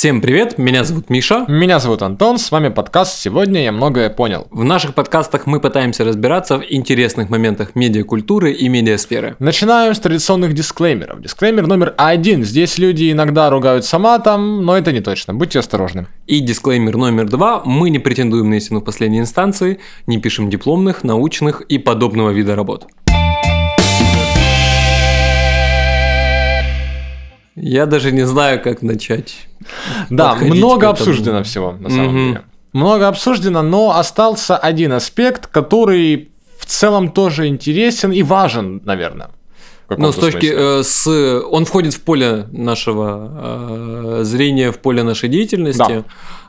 Всем привет, меня зовут Миша. Меня зовут Антон, с вами подкаст «Сегодня я многое понял». В наших подкастах мы пытаемся разбираться в интересных моментах медиакультуры и медиасферы. Начинаем с традиционных дисклеймеров. Дисклеймер номер один. Здесь люди иногда ругаются матом, но это не точно. Будьте осторожны. И дисклеймер номер два. Мы не претендуем на истину в последней инстанции, не пишем дипломных, научных и подобного вида работ. Я даже не знаю, как начать. Да, много обсуждено всего, на самом угу. деле. Много обсуждено, но остался один аспект, который в целом тоже интересен и важен, наверное. Ну, с точки э, с он входит в поле нашего э, зрения, в поле нашей деятельности.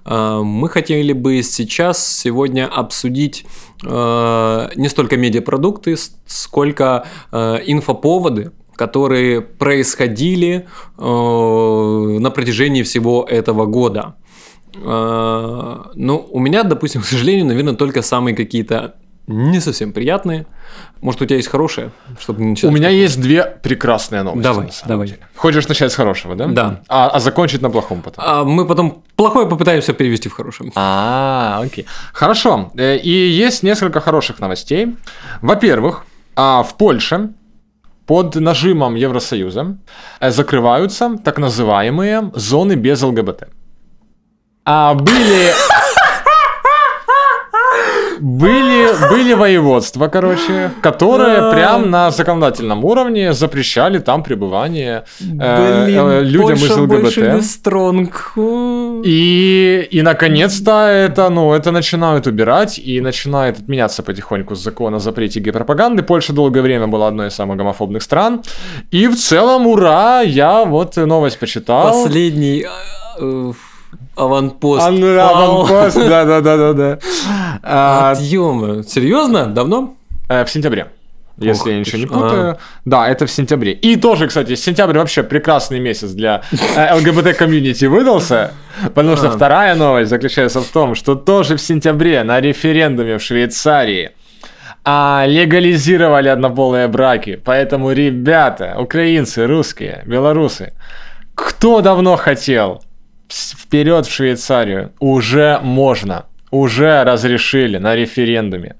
Да. Э, мы хотели бы сейчас сегодня обсудить э, не столько медиапродукты, сколько э, инфоповоды, которые происходили э, на протяжении всего этого года. Э, ну, у меня, допустим, к сожалению, наверное, только самые какие-то не совсем приятные. Может, у тебя есть хорошие, чтобы не? У меня есть две прекрасные новости. Давай, давай. Деле. Хочешь начать с хорошего, да? Да. А, а закончить на плохом потом? А мы потом плохое попытаемся перевести в хорошее. А, окей. Хорошо. Э, и есть несколько хороших новостей. Во-первых, а, в Польше под нажимом Евросоюза э, закрываются так называемые зоны без ЛГБТ. А были были, были воеводства, короче, которые прям на законодательном уровне запрещали там пребывание э, э, людям из ЛГБТ. Стронг. И, и наконец-то это, ну, это начинают убирать и начинает отменяться потихоньку закон о запрете гей-пропаганды. Польша долгое время была одной из самых гомофобных стран. И в целом, ура, я вот новость почитал. Последний э, Аванпост. Ан- аванпост, да-да-да-да. А, Отъемы. Серьезно? Давно? Э, в сентябре. Если Ох, я ничего не путаю. А. Да, это в сентябре. И тоже, кстати, сентябрь вообще прекрасный месяц для э, ЛГБТ-комьюнити выдался, потому что а. вторая новость заключается в том, что тоже в сентябре на референдуме в Швейцарии а, легализировали однополые браки. Поэтому, ребята, украинцы, русские, белорусы, кто давно хотел вперед в Швейцарию, уже можно уже разрешили на референдуме.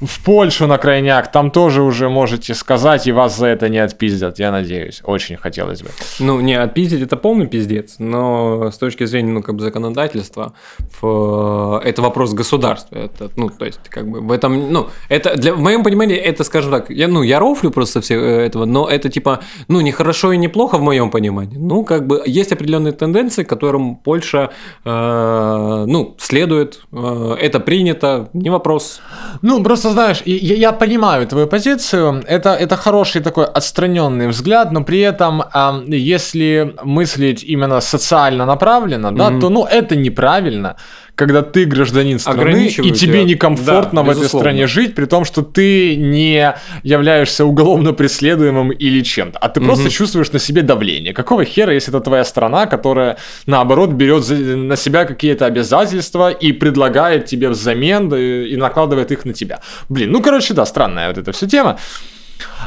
В Польшу на крайняк, там тоже уже можете сказать, и вас за это не отпиздят, я надеюсь. Очень хотелось бы. Ну, не отпиздить это полный пиздец, но с точки зрения, ну, как бы законодательства, в... это вопрос государства. Это, ну, то есть, как бы в этом, ну, это, для, в моем понимании, это, скажем так, я, ну, я рофлю просто все э, этого, но это, типа, ну, не хорошо и не плохо в моем понимании. Ну, как бы есть определенные тенденции, которым Польша, э, ну, следует, э, Э, это принято, не вопрос. Ну, просто знаешь, я, я понимаю твою позицию. Это, это хороший такой отстраненный взгляд, но при этом, если мыслить именно социально направленно, да, mm-hmm. то ну это неправильно когда ты гражданин страны, и тебе некомфортно да, в этой стране жить, при том, что ты не являешься уголовно преследуемым или чем-то, а ты угу. просто чувствуешь на себе давление. Какого хера, если это твоя страна, которая, наоборот, берет на себя какие-то обязательства и предлагает тебе взамен и накладывает их на тебя? Блин, ну, короче, да, странная вот эта вся тема.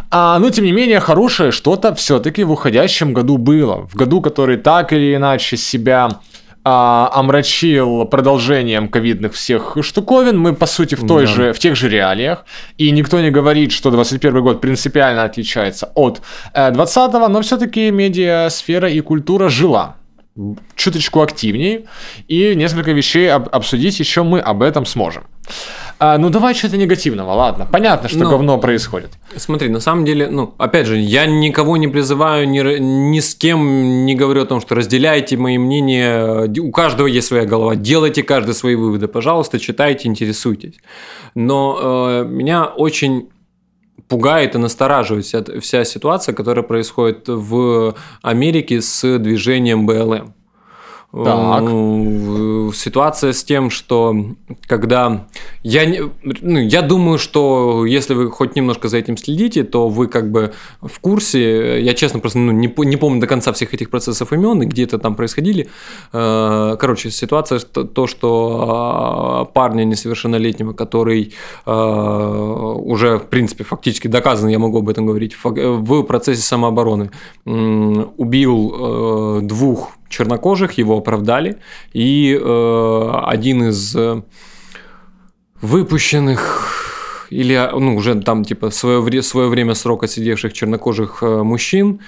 А, но, тем не менее, хорошее что-то все-таки в уходящем году было. В году, который так или иначе себя а, омрачил продолжением ковидных всех штуковин. Мы, по сути, в, той да. же, в тех же реалиях. И никто не говорит, что 21 год принципиально отличается от 20-го, но все-таки медиасфера и культура жила чуточку активнее. И несколько вещей об, обсудить еще мы об этом сможем. А, ну давай что-то негативного, ладно. Понятно, что ну, говно происходит. Смотри, на самом деле, ну, опять же, я никого не призываю, ни, ни с кем не говорю о том, что разделяйте мои мнения. У каждого есть своя голова. Делайте каждый свои выводы. Пожалуйста, читайте, интересуйтесь. Но э, меня очень пугает и настораживает вся, вся ситуация, которая происходит в Америке с движением БЛМ. Так. Ситуация с тем, что когда я, ну, я думаю, что если вы хоть немножко за этим следите, то вы как бы в курсе. Я честно просто ну, не, не помню до конца всех этих процессов имен и где это там происходили. Э, короче, ситуация то, что а, парня несовершеннолетнего, который э, уже в принципе фактически доказан, я могу об этом говорить, в процессе самообороны убил э, двух чернокожих, его оправдали, и э, один из э, выпущенных или ну, уже там типа свое, свое время срока сидевших чернокожих э, мужчин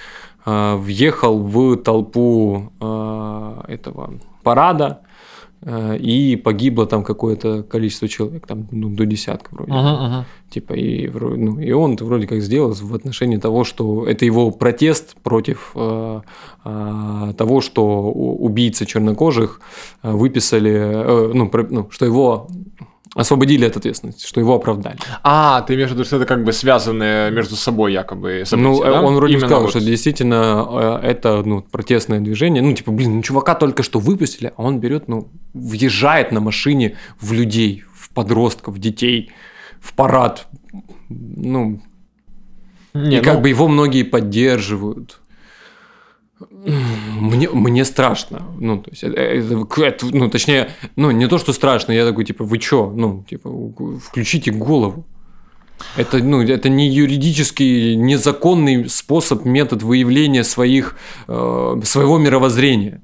э, въехал в толпу этого парада, и погибло там какое-то количество человек, там ну, до десятка вроде. Uh-huh, uh-huh. Типа, и, ну, и он вроде как сделал в отношении того, что это его протест против э, э, того, что убийцы чернокожих э, выписали, э, ну, про, ну, что его освободили от ответственности, что его оправдали. А, ты имеешь в виду, что это как бы связанные между собой якобы события, Ну, да? он вроде Именно сказал, вот... что действительно э, это ну, протестное движение. Ну, типа, блин, ну, чувака только что выпустили, а он берет, ну, въезжает на машине в людей, в подростков, в детей, в парад. Ну, Не, и ну... как бы его многие поддерживают мне, мне страшно. Ну, то есть, это, это, ну, точнее, ну, не то, что страшно, я такой, типа, вы чё? Ну, типа, включите голову. Это, ну, это не юридический, незаконный способ, метод выявления своих, э, своего мировоззрения.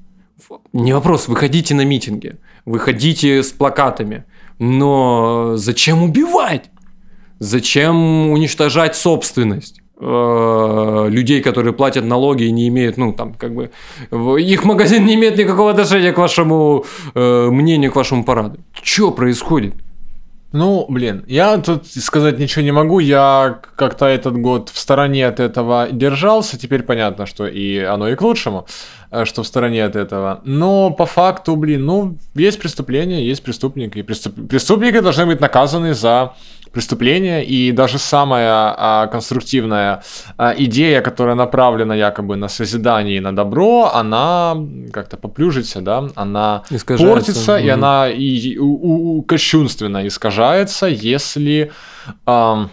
Не вопрос, выходите на митинги, выходите с плакатами, но зачем убивать? Зачем уничтожать собственность? Э, людей, которые платят налоги и не имеют, ну, там, как бы, их магазин не имеет никакого отношения к вашему э, мнению, к вашему параду. Что происходит? Ну, блин, я тут сказать ничего не могу. Я как-то этот год в стороне от этого держался. Теперь понятно, что и оно и к лучшему, э, что в стороне от этого. Но по факту, блин, ну, есть преступление, есть преступник. И преступ... преступники должны быть наказаны за преступление, и даже самая а, конструктивная а, идея, которая направлена якобы на созидание и на добро, она как-то поплюжится, да, она портится, mm-hmm. и она и, у, у, кощунственно искажается, если... А,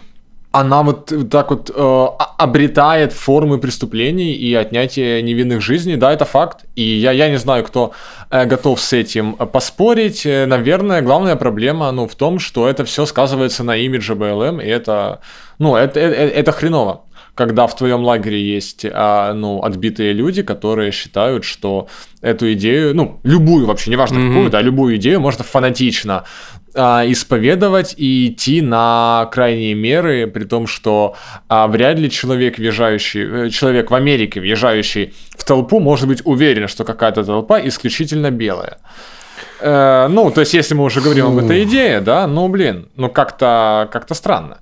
она вот так вот э, обретает формы преступлений и отнятия невинных жизней, да, это факт. И я, я не знаю, кто э, готов с этим поспорить. Э, наверное, главная проблема, ну, в том, что это все сказывается на имидже БЛМ, и это, ну, это, это, э, это хреново когда в твоем лагере есть а, ну, отбитые люди, которые считают, что эту идею, ну, любую вообще, неважно mm-hmm. какую, да, любую идею можно фанатично а, исповедовать и идти на крайние меры, при том, что а, вряд ли человек, въезжающий, э, человек в Америке, въезжающий в толпу, может быть уверен, что какая-то толпа исключительно белая. Э, ну, то есть, если мы уже говорим об этой идее, да, ну, блин, ну, как-то как странно.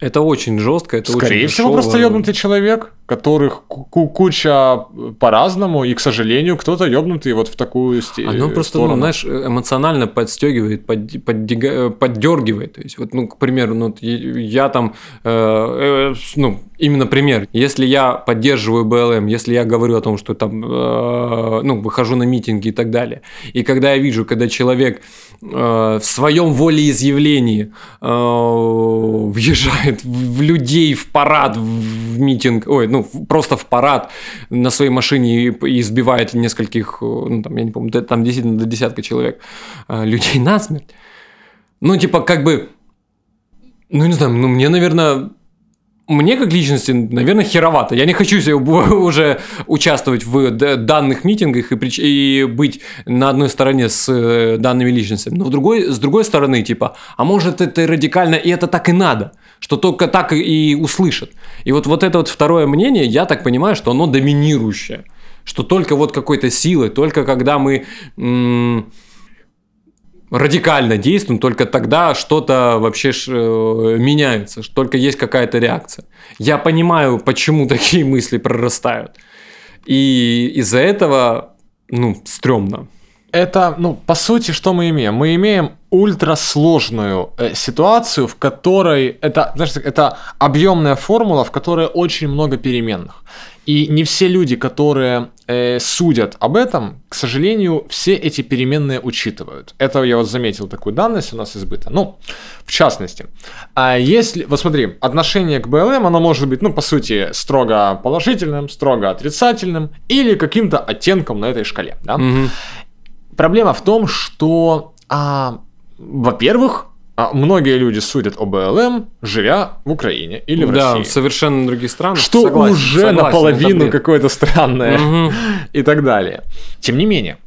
Это очень жестко, это Скорее очень всего, дешево. просто ебнутый человек, которых куча по-разному, и, к сожалению, кто-то ебнутый вот в такую степень. Оно просто, ну, знаешь, эмоционально подстегивает, под, поддига, поддергивает. То есть, вот, ну, к примеру, ну, я там, э, э, ну, именно пример. Если я поддерживаю БЛМ, если я говорю о том, что там, э, ну, выхожу на митинги и так далее, и когда я вижу, когда человек э, в своем волеизъявлении э, въезжает в людей в парад, в митинг, ой, ну, просто в парад на своей машине и избивает нескольких, ну, там, я не помню, там действительно до десятка человек э, людей насмерть. Ну, типа, как бы, ну, не знаю, ну, мне, наверное, мне как личности, наверное, херовато. Я не хочу уже участвовать в данных митингах и, и быть на одной стороне с э, данными личностями. Но в другой, с другой стороны, типа, а может это радикально, и это так и надо, что только так и услышат. И вот, вот это вот второе мнение, я так понимаю, что оно доминирующее. Что только вот какой-то силы, только когда мы... М- радикально действуем, только тогда что-то вообще э, меняется, только есть какая-то реакция. Я понимаю, почему такие мысли прорастают. И из-за этого, ну, стрёмно. Это, ну, по сути, что мы имеем? Мы имеем ультрасложную э, ситуацию, в которой это, знаешь, это объемная формула, в которой очень много переменных. И не все люди, которые э, судят об этом, к сожалению, все эти переменные учитывают. Это я вот заметил такую данность у нас избыта. Ну, в частности, а если, вот смотри, отношение к БЛМ, оно может быть, ну, по сути, строго положительным, строго отрицательным или каким-то оттенком на этой шкале. Да? Угу. Проблема в том, что, а, во-первых, а многие люди судят о БЛМ, живя в Украине или в да, России. в совершенно других странах. Что Согласен, уже согласен, наполовину какое-то странное Мгм. и так далее. Тем не менее,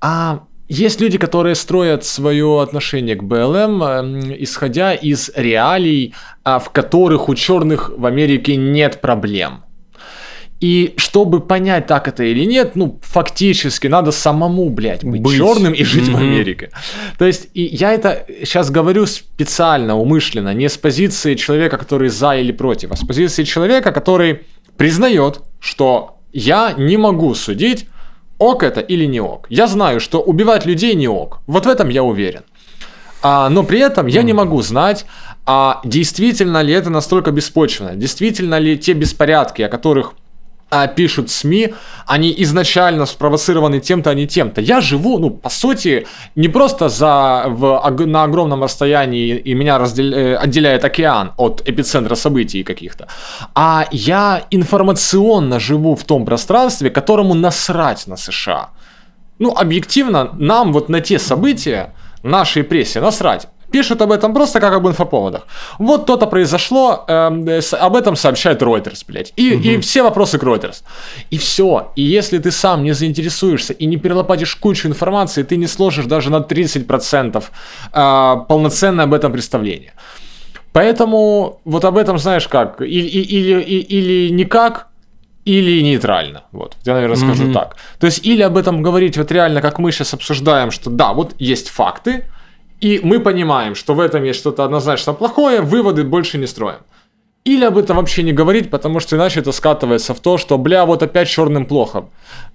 а есть люди, которые строят свое отношение к БЛМ, эм, исходя из реалий, а, в которых у черных в Америке нет проблем. И чтобы понять, так это или нет, ну, фактически надо самому, блядь, быть, Быть. черным и жить в Мгм. Америке. То есть, и я это сейчас говорю специально, умышленно, не с позиции человека, который за или против, а с позиции человека, который признает, что я не могу судить, ок это или не ок. Я знаю, что убивать людей не ок. Вот в этом я уверен. А, но при этом я не могу знать, а действительно ли это настолько беспочвенно, действительно ли те беспорядки, о которых а, пишут СМИ, они изначально спровоцированы тем-то, а не тем-то. Я живу, ну, по сути, не просто за, в, на огромном расстоянии, и меня раздел- э, отделяет океан от эпицентра событий каких-то, а я информационно живу в том пространстве, которому насрать на США. Ну, объективно, нам вот на те события, нашей прессе, насрать. Пишут об этом просто как об инфоповодах. Вот то-то произошло, э, с- об этом сообщает Reuters, блядь. И, и все вопросы к Reuters. И все. И если ты сам не заинтересуешься и не перелопатишь кучу информации, ты не сложишь даже на 30% э, полноценное об этом представление. Поэтому вот об этом знаешь как, или, или, или, или никак, или нейтрально. Вот, я, наверное, скажу Мгм. так. То есть, или об этом говорить вот реально, как мы сейчас обсуждаем, что да, вот есть факты, и мы понимаем, что в этом есть что-то однозначно плохое, выводы больше не строим. Или об этом вообще не говорить, потому что иначе это скатывается в то, что, бля, вот опять черным плохо.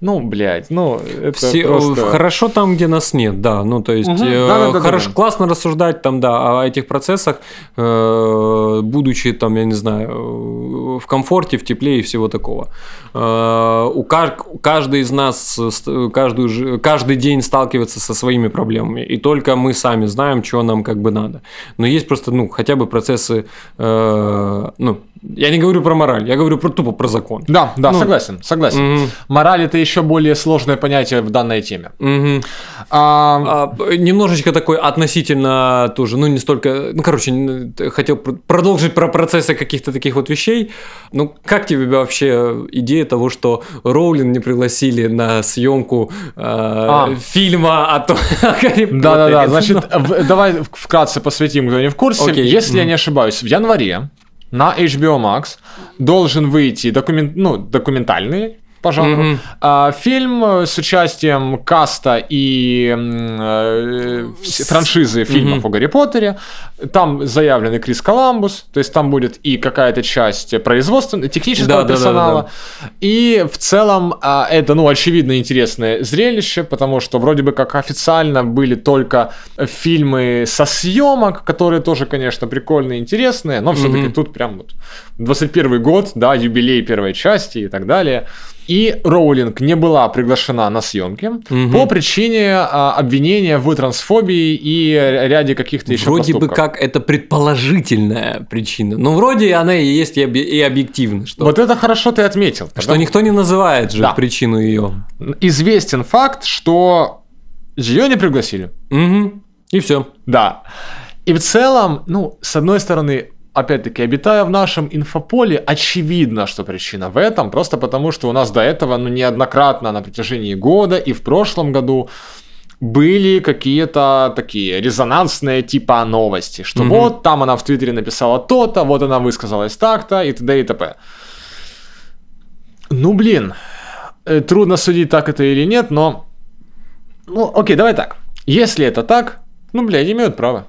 Ну, блядь, ну, это Все, просто... Хорошо там, где нас нет, да. Ну, то есть, Мгм. э, хорошо, классно рассуждать там, да, о этих процессах, э, будучи там, я не знаю, э, в комфорте, в тепле и всего такого. Э, у каж- каждый из нас э, каждую, ж- каждый день сталкивается со своими проблемами, и только мы сами знаем, что нам как бы надо. Но есть просто, ну, хотя бы процессы, э, ну, я не говорю про мораль, я говорю про тупо про закон. Да, да, Ну, согласен, согласен. Мгм. Мораль это еще более сложное понятие в данной теме. Мгм. А, А, немножечко такой относительно тоже, ну не столько, ну короче, хотел пр- продолжить про процессы каких-то таких вот вещей. Ну как тебе вообще идея того, что Роулин не пригласили на съемку э, А. фильма о том, о Гарри Да-да-да, Поттере? значит, в- давай вкратце посвятим, кто не в курсе. Окей. Если я не ошибаюсь, в январе на HBO Max должен выйти документ, ну, документальный по жанру. Мгм. а, фильм э, с участием каста и э, франшизы фильмов Мгм. о Гарри Поттере. Там заявленный Крис Коламбус, то есть там будет и какая-то часть производственного, технического Да, да, да, персонала. И в целом а, это, ну, очевидно интересное зрелище, потому что вроде бы как официально были только фильмы со съемок, которые тоже, конечно, прикольные, интересные, но все-таки Мгм. тут прям вот 21 год, да, юбилей первой части и так далее. И Роулинг не была приглашена на съемки Мгм. по причине а, обвинения в трансфобии и ряде каких-то еще Вроде бы поступков. как это предположительная причина. Но вроде она и есть и, объ- и объективно, что, Вот это хорошо ты отметил. что потому- никто не называет же Да. причину ее. Известен факт, что ее не пригласили. И все. Да. И в целом, ну, с одной стороны, опять-таки, обитая в нашем инфополе, очевидно, что причина в этом, просто потому, что у нас до этого, ну, неоднократно на протяжении года и в прошлом году были какие-то такие резонансные типа новости, что Мгм. вот там она в Твиттере написала то-то, вот она высказалась так-то и т.д. и т.п. Ну, блин, э, трудно судить, так это или нет, но... Ну, окей, давай так. Если это так, ну, блядь, имеют право.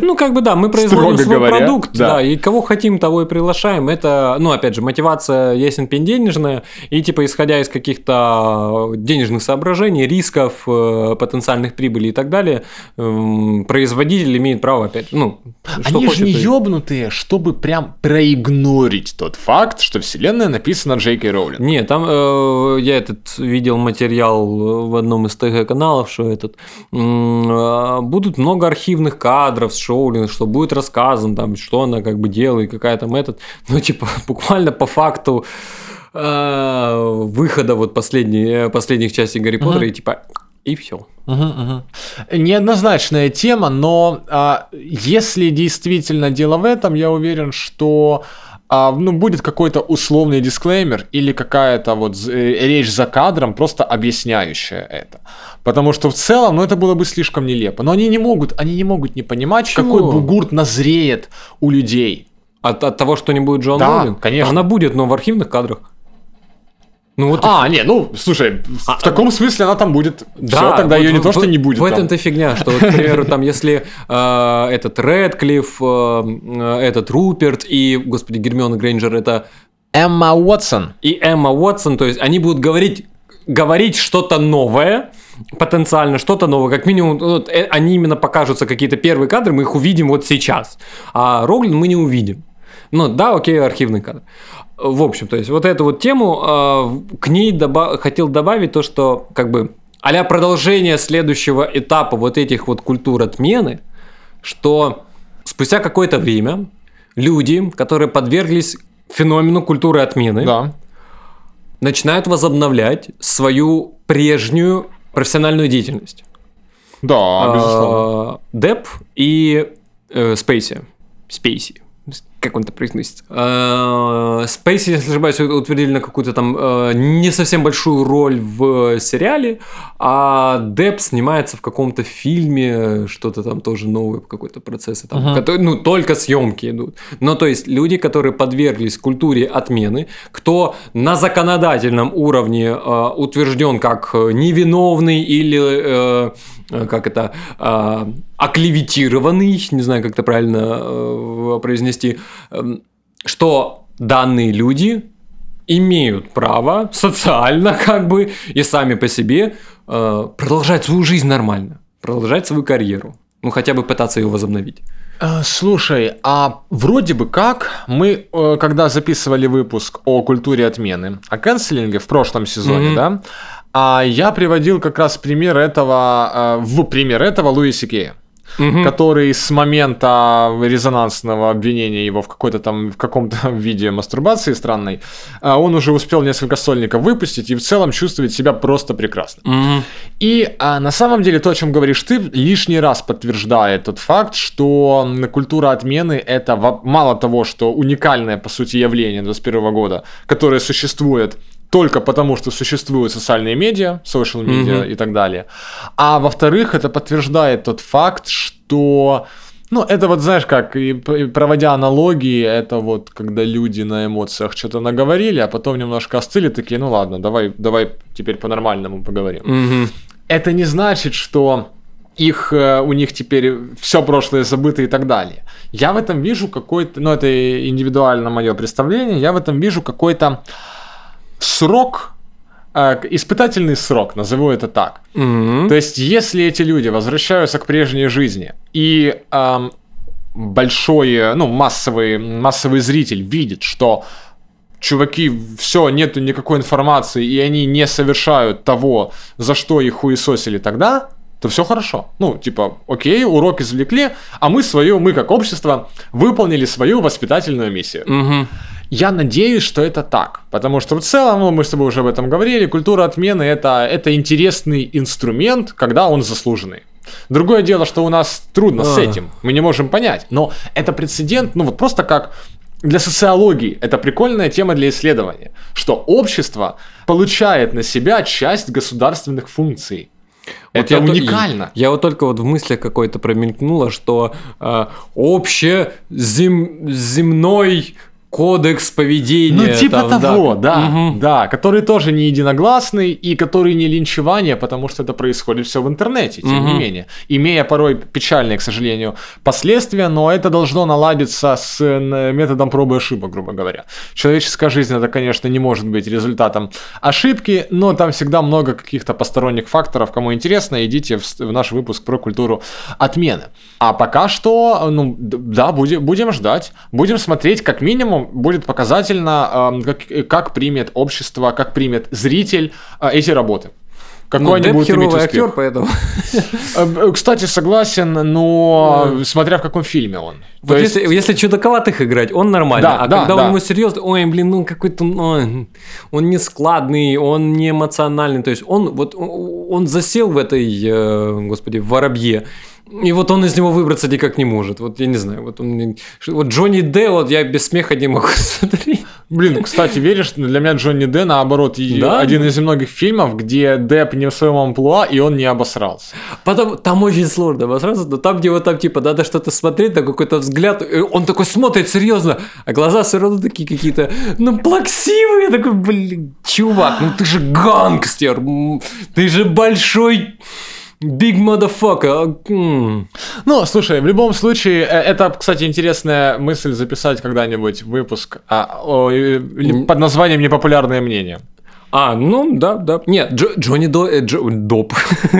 Ну, как бы да, мы производим Строго свой говоря, продукт, да. да. и кого хотим, того и приглашаем. Это, ну, опять же, мотивация ясен пень денежная, и типа исходя из каких-то денежных соображений, рисков, э, потенциальных прибылей и так далее, эм, производитель имеет право опять, ну, что Они же не и- ёбнутые, чтобы прям проигнорить тот факт, что вселенная написана Джей Кей Роулинг. Не, там э, я этот видел материал в одном из ТГ-каналов, что этот э, будут много архивных кадров с Шоулин, что будет рассказан, там, что она как бы делает, какая там этот, ну, типа, буквально по факту э, выхода вот последней, э, последних частей Гарри Поттера, и типа, и все. Мгм, мгм. неоднозначная тема, но а, если действительно дело в этом, я уверен, что а, ну, будет какой-то условный дисклеймер или какая-то вот э, речь за кадром, просто объясняющая это. Потому что в целом, ну, это было бы слишком нелепо. Но они не могут, они не могут не понимать, Чего? какой бугурт назреет у людей. От, от того, что не будет Джон да, Роллинг? конечно. Она будет, но в архивных кадрах. Ну вот. А, не, ну, слушай, а, в таком смысле она там будет. Да, Все, тогда вот, ее не в, то, что не будет. В этом-то фигня, что, вот, к примеру, там, если э, этот Редклифф, э, этот Руперт и, господи, Гермиона Грейнджер это Эмма Уотсон. И Эмма Уотсон, то есть они будут говорить, говорить что-то новое, потенциально что-то новое, как минимум, вот, э, они именно покажутся какие-то первые кадры, мы их увидим вот сейчас, а Роглин мы не увидим. Ну да, окей, архивный кадр. В общем, то есть вот эту вот тему э, к ней доба- хотел добавить то, что как бы а продолжение следующего этапа вот этих вот культур отмены, что спустя какое-то время люди, которые подверглись феномену культуры отмены, да. начинают возобновлять свою прежнюю профессиональную деятельность. Да, а, безусловно. Деп и э, Спейси. Спейси как он это произносит. Спейси, если не ошибаюсь, утвердили на какую-то там э, не совсем большую роль в сериале, а Депп снимается в каком-то фильме, что-то там тоже новое, какой-то процессы, там, uh-huh. который, ну, только съемки идут. Но то есть люди, которые подверглись культуре отмены, кто на законодательном уровне э, утвержден как невиновный или э, Э, как это, э, оклеветированный, не знаю, как это правильно э, произнести, э, что данные люди имеют право социально как бы и сами по себе э, продолжать свою жизнь нормально, продолжать свою карьеру, ну хотя бы пытаться ее возобновить. Э, слушай, а вроде бы как мы, э, когда записывали выпуск о культуре отмены, о канцелинге в прошлом сезоне, mm-hmm. да, а я приводил как раз пример этого, в пример этого Луиси Кея. Угу. который с момента резонансного обвинения его в какой-то там в каком-то виде мастурбации странной, э, он уже успел несколько сольников выпустить и в целом чувствует себя просто прекрасно. Угу. И а, на самом деле то, о чем говоришь ты, лишний раз подтверждает тот факт, что культура отмены это мало того, что уникальное по сути явление 21 года, которое существует только потому, что существуют социальные медиа, social media mm-hmm. и так далее. А во-вторых, это подтверждает тот факт, что ну, это вот, знаешь, как, и проводя аналогии, это вот, когда люди на эмоциях что-то наговорили, а потом немножко остыли, такие, ну ладно, давай, давай теперь по-нормальному поговорим. Mm-hmm. Это не значит, что их, э, у них теперь все прошлое забыто и так далее. Я в этом вижу какой-то, ну, это индивидуально мое представление, я в этом вижу какой-то срок, э, испытательный срок, назову это так. Mm-hmm. То есть, если эти люди возвращаются к прежней жизни и эм, большой, ну, массовый, массовый зритель видит, что чуваки, все, нету никакой информации, и они не совершают того, за что их хуесосили тогда, то все хорошо. Ну, типа, окей, урок извлекли, а мы свою, мы как общество выполнили свою воспитательную миссию. Угу. Я надеюсь, что это так, потому что в целом, ну, мы с тобой уже об этом говорили, культура отмены это, это интересный инструмент, когда он заслуженный. Другое дело, что у нас трудно а. с этим, мы не можем понять, но это прецедент, ну вот просто как для социологии это прикольная тема для исследования, что общество получает на себя часть государственных функций. Вот это я уникально. Я, я вот только вот в мыслях какой-то промелькнуло, что э, общее зем, земной кодекс поведения. Ну, типа там, того, да, да, угу. да, который тоже не единогласный и который не линчевание, потому что это происходит все в интернете, тем угу. не менее. Имея порой печальные, к сожалению, последствия, но это должно наладиться с методом пробы и ошибок, грубо говоря. Человеческая жизнь, это, конечно, не может быть результатом ошибки, но там всегда много каких-то посторонних факторов. Кому интересно, идите в, в наш выпуск про культуру отмены. А пока что, ну, да, будем, будем ждать, будем смотреть как минимум будет показательно, как, как примет общество, как примет зритель а, эти работы. какой-нибудь ну, иметь актер, поэтому. Э, кстати, согласен, но смотря в каком фильме он. Вот есть... если, если чудаковатых играть, он нормально. Да, а да, когда да. он ему серьезно, ой, блин, ну какой-то, ну, он не складный, он не эмоциональный, то есть он вот он засел в этой, э, господи, в воробье. И вот он из него выбраться никак не может. Вот я не знаю. Вот, он, вот Джонни Д, вот я без смеха не могу смотреть. Блин, кстати, веришь, для меня Джонни Д, наоборот, да? один из многих фильмов, где Депп не в своем амплуа, и он не обосрался. Потом, там очень сложно обосраться, но там, где вот там, типа, надо что-то смотреть, на какой-то взгляд, он такой смотрит серьезно, а глаза все равно такие какие-то, ну, плаксивые. Я такой, блин, чувак, ну ты же гангстер, ты же большой Big motherfucker. Ну, слушай, в любом случае, э, это, кстати, интересная мысль записать когда-нибудь выпуск а, о, под названием «Непопулярное мнение». А, ну да, да. Нет, Джо, Джонни До, э, Джо, Доп.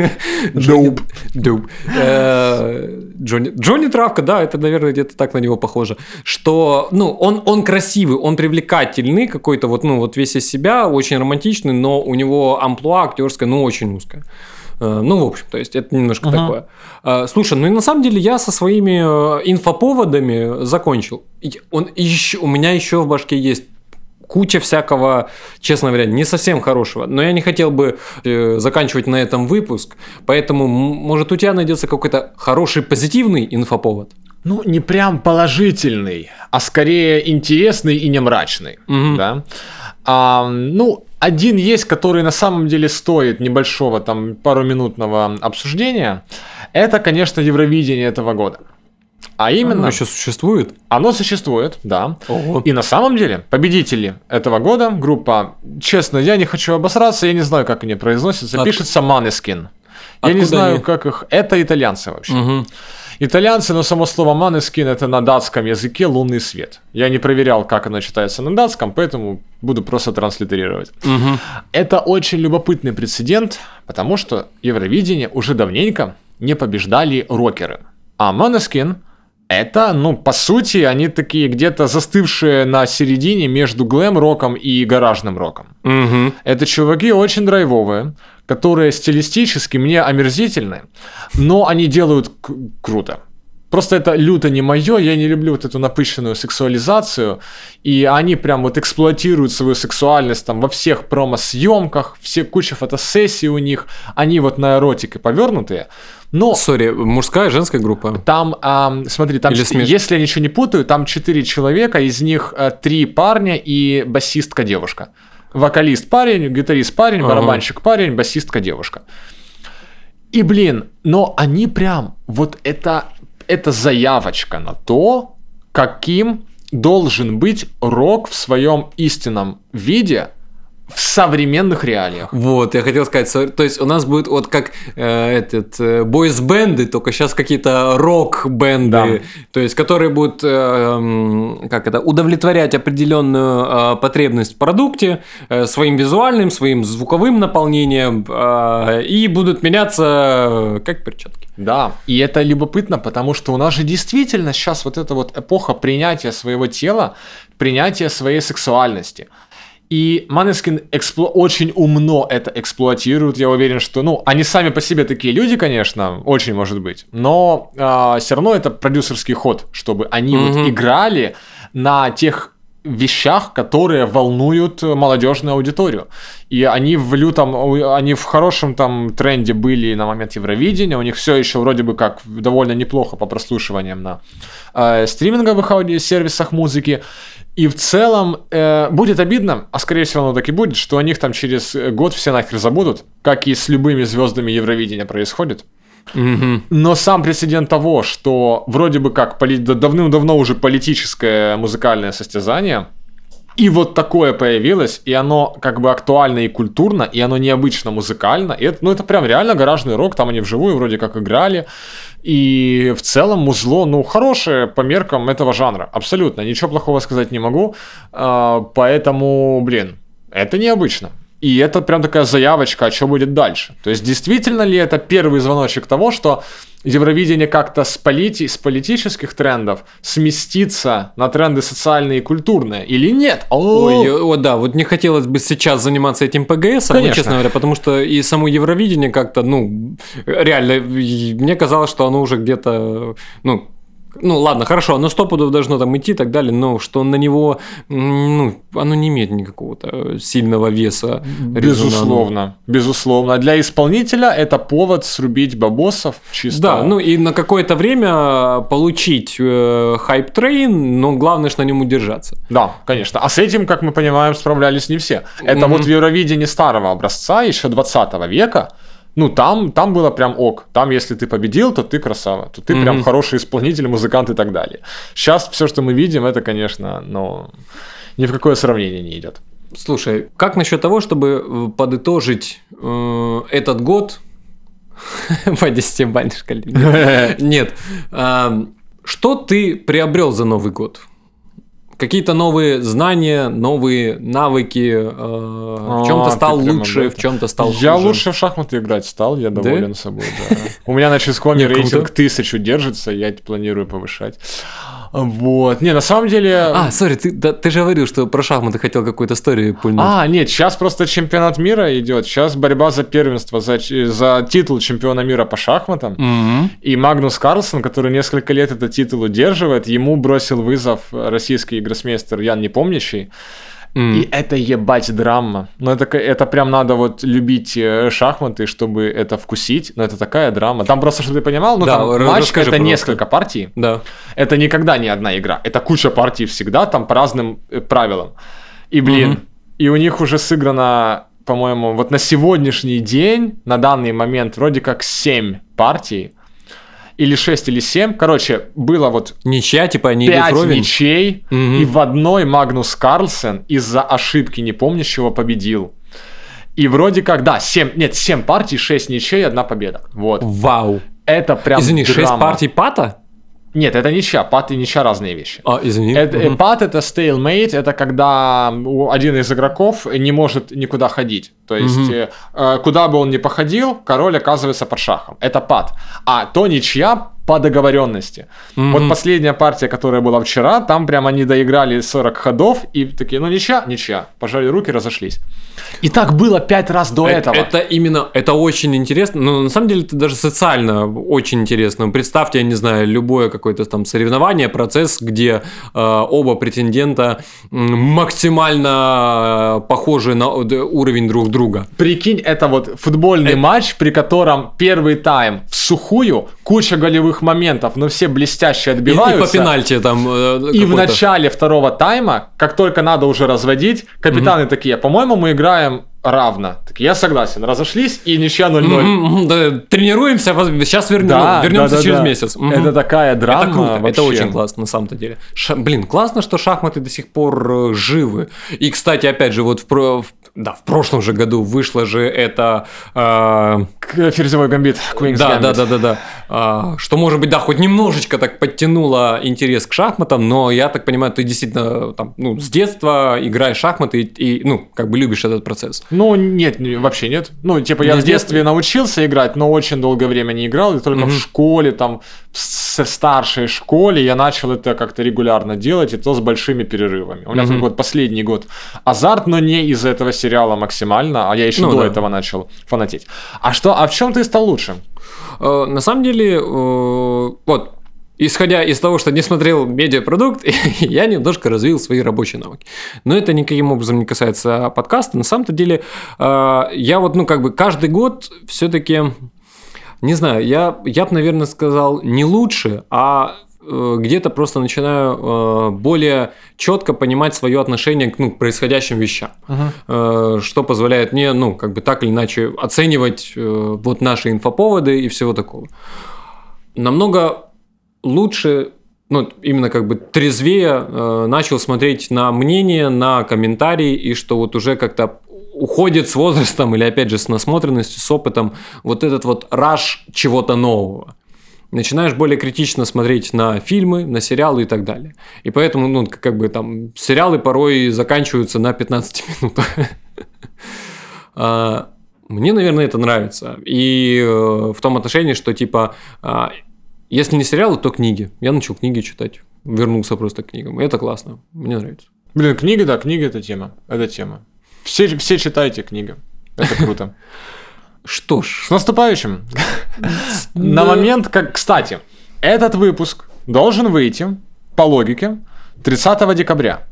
Доп. Доп. Э, Джонни, Джонни Травка, да, это, наверное, где-то так на него похоже. Что, ну, он, он красивый, он привлекательный какой-то, вот, ну, вот весь из себя, очень романтичный, но у него амплуа актерское, ну, очень узкое. Э, ну, в общем, то есть это немножко uh-huh. такое. Э, слушай, ну и на самом деле я со своими э, инфоповодами закончил. Он еще, у меня еще в башке есть куча всякого, честно говоря, не совсем хорошего. Но я не хотел бы э, заканчивать на этом выпуск, поэтому, может, у тебя найдется какой-то хороший позитивный инфоповод? Ну, не прям положительный, а скорее интересный и не мрачный. Угу. Да? А, ну, один есть, который на самом деле стоит небольшого, там, пару-минутного обсуждения. Это, конечно, Евровидение этого года. А именно... Оно еще существует? Оно существует, да. Ого. И на самом деле победители этого года, группа, честно, я не хочу обосраться, я не знаю, как они произносятся, От... пишется Maneskin. Я не знаю, они? как их... Это итальянцы вообще. Угу. Итальянцы, но само слово «манескин» — это на датском языке «лунный свет». Я не проверял, как оно читается на датском, поэтому буду просто транслитерировать. Угу. Это очень любопытный прецедент, потому что Евровидение уже давненько не побеждали рокеры. А «Манескин» это, ну, по сути, они такие где-то застывшие на середине между глэм-роком и гаражным роком. Угу. Это чуваки очень драйвовые, которые стилистически мне омерзительны, но они делают круто. Просто это люто не мое, я не люблю вот эту напыщенную сексуализацию, и они прям вот эксплуатируют свою сексуальность там во всех промо-съемках, все куча фотосессий у них, они вот на эротике повернутые, но... Сори, мужская, женская группа? Там, а, смотри, там, Или если я ничего не путаю, там четыре человека, из них а, три парня и басистка девушка. Вокалист парень, гитарист парень, барабанщик парень, басистка девушка. И, блин, но они прям, вот это, это заявочка на то, каким должен быть рок в своем истинном виде в современных реалиях. Вот, я хотел сказать, то есть у нас будет вот как э, этот э, бойс-бенды, только сейчас какие-то рок-бенды, да. то есть которые будут э, как это удовлетворять определенную э, потребность в продукте э, своим визуальным, своим звуковым наполнением э, и будут меняться как перчатки. Да, и это любопытно, потому что у нас же действительно сейчас вот эта вот эпоха принятия своего тела, принятия своей сексуальности. И Манескин экспло- очень умно это эксплуатируют. Я уверен, что, ну, они сами по себе такие люди, конечно, очень может быть. Но э, а, все равно это продюсерский ход, чтобы они mm-hmm. вот играли на тех вещах, которые волнуют молодежную аудиторию. И они в лютом, они в хорошем там тренде были на момент Евровидения, у них все еще вроде бы как довольно неплохо по прослушиваниям на э, стриминговых сервисах музыки. И в целом э, будет обидно, а скорее всего оно так и будет, что о них там через год все нахер забудут, как и с любыми звездами Евровидения происходит. Mm-hmm. Но сам прецедент того, что вроде бы как поли- давным-давно уже политическое музыкальное состязание, и вот такое появилось, и оно как бы актуально и культурно, и оно необычно музыкально. И это, ну, это прям реально гаражный рок, там они вживую вроде как играли. И в целом музло, ну, хорошее по меркам этого жанра. Абсолютно, ничего плохого сказать не могу. А, поэтому, блин, это необычно. И это прям такая заявочка, а что будет дальше. То есть, действительно ли это первый звоночек того, что Евровидение как-то с, полити... с политических трендов сместится на тренды социальные и культурные или нет? Ой, о, да, вот не хотелось бы сейчас заниматься этим ПГС, ну, честно говоря, потому что и само Евровидение как-то, ну, реально, мне казалось, что оно уже где-то, ну, ну ладно, хорошо, оно сто пудов должно там идти и так далее, но что на него, ну, оно не имеет никакого-то сильного веса. Безусловно, безусловно. Для исполнителя это повод срубить бабосов чисто. Да, ну и на какое-то время получить э, hype train, но главное, что на нем удержаться. Да, конечно. А с этим, как мы понимаем, справлялись не все. Это mm-hmm. вот в Евровидении старого образца, еще 20 века, ну, там, там было прям ок. Там, если ты победил, то ты красава. То ты mm-hmm. прям хороший исполнитель, музыкант и так далее. Сейчас все, что мы видим, это, конечно, но ни в какое сравнение не идет. Слушай, как насчет того, чтобы э, подытожить э, этот год по 10 шкале? Нет. Что ты приобрел за Новый год? Какие-то новые знания, новые навыки, э, в чем-то а, стал лучше, в чем-то стал хуже. Я лучше в шахматы играть стал, я доволен да? собой, да. У меня на ческоме рейтинг тысячу держится, я планирую повышать. Вот. Не, на самом деле... А, сори, ты, да, ты же говорил, что про шахматы хотел какую-то историю пульнуть. А, нет, сейчас просто чемпионат мира идет. Сейчас борьба за первенство, за, за титул чемпиона мира по шахматам. Угу. И Магнус Карлсон, который несколько лет этот титул удерживает, ему бросил вызов российский гроссмейстер Ян Непомнящий. Mm. И это ебать драма. Но это, это прям надо вот любить э, шахматы, чтобы это вкусить. Но это такая драма. Там просто, чтобы ты понимал, ну да, там матч это просто. несколько партий. Да. Это никогда не одна игра. Это куча партий всегда, там по разным э, правилам. И, блин, mm-hmm. и у них уже сыграно, по-моему, вот на сегодняшний день, на данный момент, вроде как 7 партий или 6, или 7. Короче, было вот... Ничья, типа они 5 идут ровен? ничей, угу. и в одной Магнус Карлсен из-за ошибки непомнящего победил. И вроде как, да, 7, нет, 7 партий, 6 ничей, одна победа. Вот. Вау. Это прям Извини, драма. 6 партий пата? Нет, это ничья. Пат и ничья разные вещи. А, извини. Это, угу. Пат это stalemate, это когда один из игроков не может никуда ходить. То есть, угу. э, куда бы он ни походил, король оказывается под шахом. Это пат. А то ничья по договоренности. Mm-hmm. Вот последняя партия, которая была вчера, там прям они доиграли 40 ходов и такие, ну ничья, ничья. Пожали руки, разошлись. И так было пять раз до это, этого. Это именно, это очень интересно. Но на самом деле это даже социально очень интересно. Представьте, я не знаю, любое какое-то там соревнование, процесс, где э, оба претендента максимально э, похожи на уровень друг друга. Прикинь, это вот футбольный это... матч, при котором первый тайм в сухую, куча голевых моментов, но все блестяще отбиваются. И, и по пенальти там. Э, и в начале второго тайма, как только надо уже разводить, капитаны угу. такие, по-моему, мы играем равно. Так я согласен. Разошлись и ничья 0-0. Mm-hmm, да, тренируемся, сейчас вернем, да, вернемся да, да, через да. месяц. Mm-hmm. Это такая драма. Это круто, вообще. это очень классно на самом-то деле. Ш... Блин, классно, что шахматы до сих пор э, живы. И, кстати, опять же, вот в, в да, в прошлом же году вышло же это... Э... Ферзевой гамбит, Queen's да, Gambit. Да, да, да, да. А, что, может быть, да, хоть немножечко так подтянуло интерес к шахматам, но я так понимаю, ты действительно там, ну, с детства играешь в шахматы и, и, ну, как бы любишь этот процесс. Ну, нет, вообще нет. Ну, типа, я в детстве научился играть, но очень долгое время не играл, и только mm-hmm. в школе, там, в старшей школе я начал это как-то регулярно делать, и то с большими перерывами. У меня mm-hmm. вот последний год азарт, но не из-за этого сериала максимально, а я еще ну, до да. этого начал фанатеть. А что, а в чем ты стал лучше? Э, на самом деле, э, вот, исходя из того, что не смотрел медиапродукт, я немножко развил свои рабочие навыки. Но это никаким образом не касается подкаста. На самом-то деле, э, я вот, ну, как бы каждый год все-таки, не знаю, я, я бы, наверное, сказал не лучше, а Э, где-то просто начинаю э, более четко понимать свое отношение к, ну, к происходящим вещам, uh-huh. что позволяет мне, ну, как бы так или иначе оценивать вот наши инфоповоды и всего такого. Намного лучше, ну, именно как бы трезвее начал смотреть на мнение, на комментарии, и что вот уже как-то уходит с возрастом или опять же с насмотренностью, с опытом вот этот вот раш чего-то нового начинаешь более критично смотреть на фильмы, на сериалы и так далее. И поэтому, ну, как бы там, сериалы порой заканчиваются на 15 минутах. А, Мне, наверное, это нравится. И э, в том отношении, что типа, э, если не сериалы, то книги. Я начал книги читать. Вернулся просто к книгам. И это классно. Мне нравится. Блин, книги, да, книги это тема. Это тема. Все, все читайте книги. Это круто. Что ж. С наступающим. На момент, как, кстати, этот выпуск должен выйти по логике 30 декабря.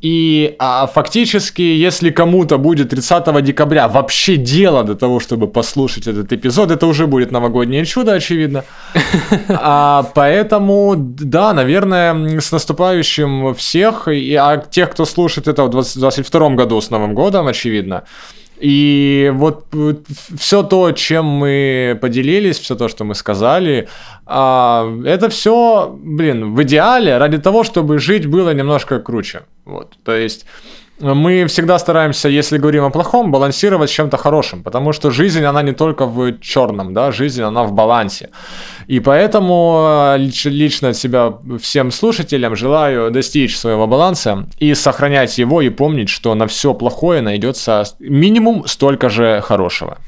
И а, фактически, если кому-то будет 30 декабря вообще дело до того, чтобы послушать этот эпизод, это уже будет новогоднее чудо, очевидно. А, поэтому, да, наверное, с наступающим всех, и, а тех, кто слушает это в 2022 году с Новым годом, очевидно. И вот все то, чем мы поделились, все то, что мы сказали, а, это все, блин, в идеале ради того, чтобы жить было немножко круче. Вот, то есть мы всегда стараемся, если говорим о плохом, балансировать с чем-то хорошим, потому что жизнь, она не только в черном, да, жизнь, она в балансе. И поэтому э, лично от себя всем слушателям желаю достичь своего баланса и сохранять его, и помнить, что на все плохое найдется минимум столько же хорошего.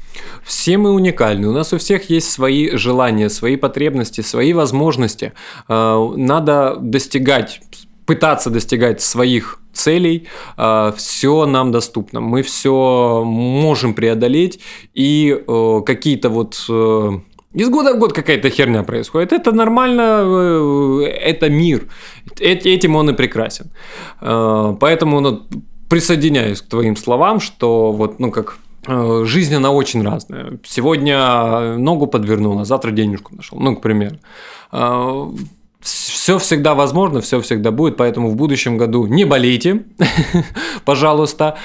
Все мы уникальны, у нас у всех есть свои желания, свои потребности, свои возможности. Э, надо достигать пытаться достигать своих целей, э, все нам доступно. Мы все можем преодолеть, и э, какие-то вот э, из года в год какая-то херня происходит. Это нормально, это мир. Этим он и прекрасен. Поэтому ну, присоединяюсь к твоим словам, что вот, ну как, жизнь, она очень разная. Сегодня ногу подвернула, завтра денежку нашел, ну, к примеру все всегда возможно, все всегда будет, поэтому в будущем году не болейте, пожалуйста,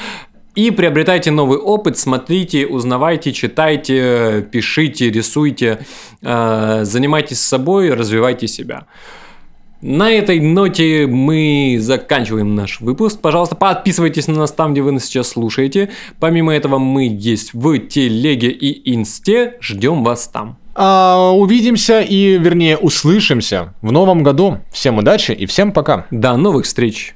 и приобретайте новый опыт, смотрите, узнавайте, читайте, пишите, рисуйте, э, занимайтесь собой, развивайте себя. На этой ноте мы заканчиваем наш выпуск. Пожалуйста, подписывайтесь на нас там, где вы нас сейчас слушаете. Помимо этого, мы есть в телеге и инсте. Ждем вас там. А, увидимся и, вернее, услышимся в новом году. Всем удачи и всем пока. До новых встреч.